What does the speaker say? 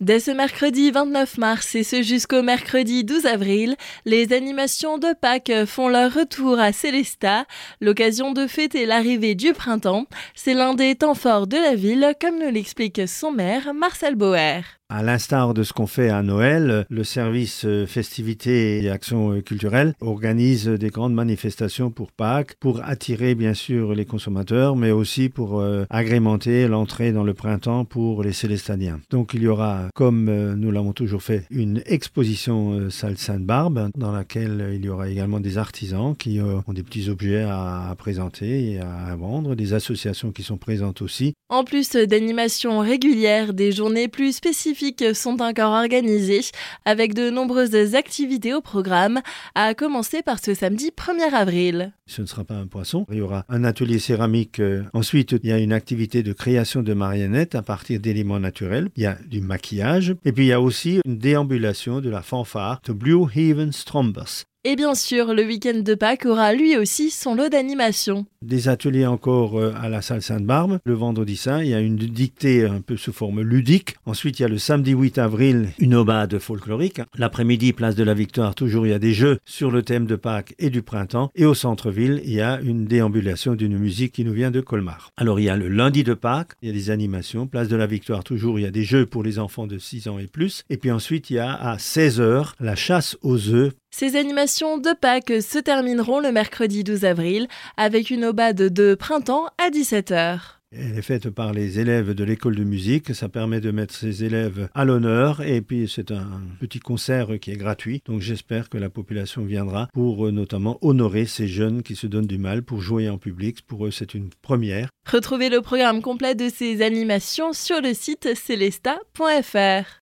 Dès ce mercredi 29 mars et ce jusqu'au mercredi 12 avril, les animations de Pâques font leur retour à Célestat, l'occasion de fêter l'arrivée du printemps. C'est l'un des temps forts de la ville, comme nous l'explique son maire, Marcel Bauer. À l'instar de ce qu'on fait à Noël, le service euh, festivités et actions euh, culturelles organise des grandes manifestations pour Pâques, pour attirer bien sûr les consommateurs, mais aussi pour euh, agrémenter l'entrée dans le printemps pour les Célestadiens. Donc il y aura, comme nous l'avons toujours fait, une exposition salle Sainte-Barbe, dans laquelle il y aura également des artisans qui ont des petits objets à présenter et à vendre, des associations qui sont présentes aussi. En plus d'animations régulières, des journées plus spécifiques sont encore organisées avec de nombreuses activités au programme, à commencer par ce samedi 1er avril. Ce ne sera pas un poisson, il y aura un atelier céramique. Euh, ensuite, il y a une activité de création de marionnettes à partir d'éléments naturels. Il y a du maquillage. Et puis il y a aussi une déambulation de la fanfare de Blue Haven Strombus. Et bien sûr, le week-end de Pâques aura lui aussi son lot d'animation. Des ateliers encore euh, à la salle Sainte-Barbe. Le vendredi saint, il y a une dictée un peu sous forme ludique. Ensuite, il y a le samedi 8 avril, une obade folklorique. L'après-midi, place de la Victoire, toujours il y a des jeux sur le thème de Pâques et du printemps. Et au centre-ville, il y a une déambulation d'une musique qui nous vient de Colmar. Alors, il y a le lundi de Pâques, il y a des animations. Place de la Victoire, toujours il y a des jeux pour les enfants de 6 ans et plus. Et puis ensuite, il y a à 16h la chasse aux œufs ces animations de Pâques se termineront le mercredi 12 avril avec une obade de printemps à 17h. Elle est faite par les élèves de l'école de musique. Ça permet de mettre ces élèves à l'honneur. Et puis, c'est un petit concert qui est gratuit. Donc, j'espère que la population viendra pour euh, notamment honorer ces jeunes qui se donnent du mal pour jouer en public. Pour eux, c'est une première. Retrouvez le programme complet de ces animations sur le site celesta.fr.